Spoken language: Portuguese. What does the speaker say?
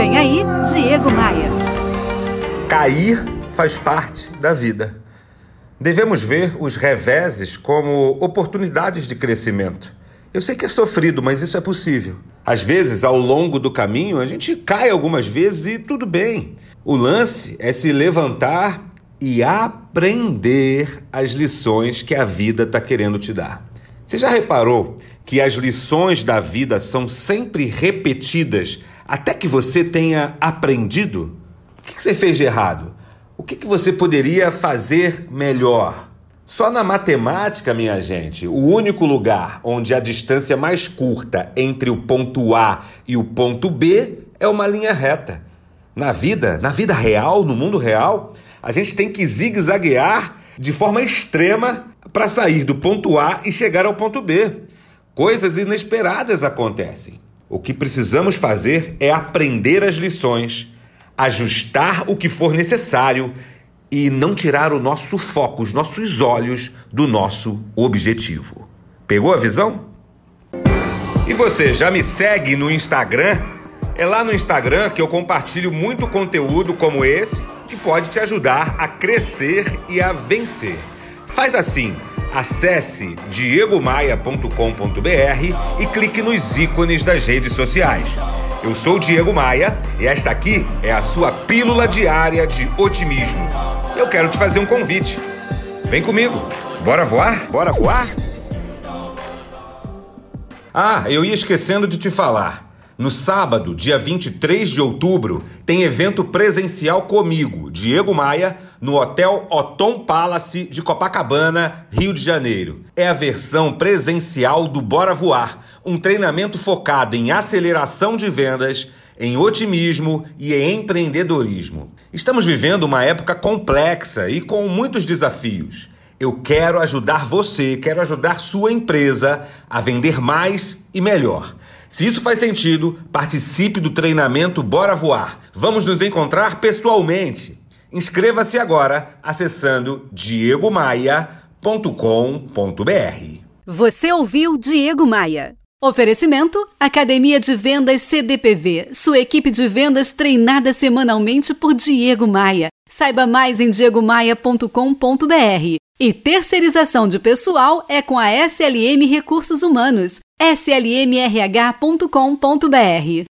Vem aí, Diego Maia. Cair faz parte da vida. Devemos ver os reveses como oportunidades de crescimento. Eu sei que é sofrido, mas isso é possível. Às vezes, ao longo do caminho, a gente cai algumas vezes e tudo bem. O lance é se levantar e aprender as lições que a vida está querendo te dar. Você já reparou que as lições da vida são sempre repetidas até que você tenha aprendido? O que você fez de errado? O que você poderia fazer melhor? Só na matemática, minha gente, o único lugar onde a distância mais curta entre o ponto A e o ponto B é uma linha reta. Na vida, na vida real, no mundo real, a gente tem que zigue-zaguear de forma extrema para sair do ponto A e chegar ao ponto B. Coisas inesperadas acontecem. O que precisamos fazer é aprender as lições, ajustar o que for necessário e não tirar o nosso foco, os nossos olhos do nosso objetivo. Pegou a visão? E você já me segue no Instagram? É lá no Instagram que eu compartilho muito conteúdo como esse que pode te ajudar a crescer e a vencer. Faz assim, acesse diegomaia.com.br e clique nos ícones das redes sociais. Eu sou Diego Maia e esta aqui é a sua pílula diária de otimismo eu quero te fazer um convite. Vem comigo. Bora voar? Bora voar? Ah, eu ia esquecendo de te falar. No sábado, dia 23 de outubro, tem evento presencial comigo, Diego Maia, no Hotel Otom Palace de Copacabana, Rio de Janeiro. É a versão presencial do Bora Voar, um treinamento focado em aceleração de vendas em otimismo e em empreendedorismo. Estamos vivendo uma época complexa e com muitos desafios. Eu quero ajudar você, quero ajudar sua empresa a vender mais e melhor. Se isso faz sentido, participe do treinamento Bora Voar. Vamos nos encontrar pessoalmente. Inscreva-se agora acessando diegomaia.com.br. Você ouviu Diego Maia. Oferecimento: Academia de Vendas CDPV, sua equipe de vendas treinada semanalmente por Diego Maia. Saiba mais em diegomaia.com.br. E terceirização de pessoal é com a SLM Recursos Humanos, slmrh.com.br.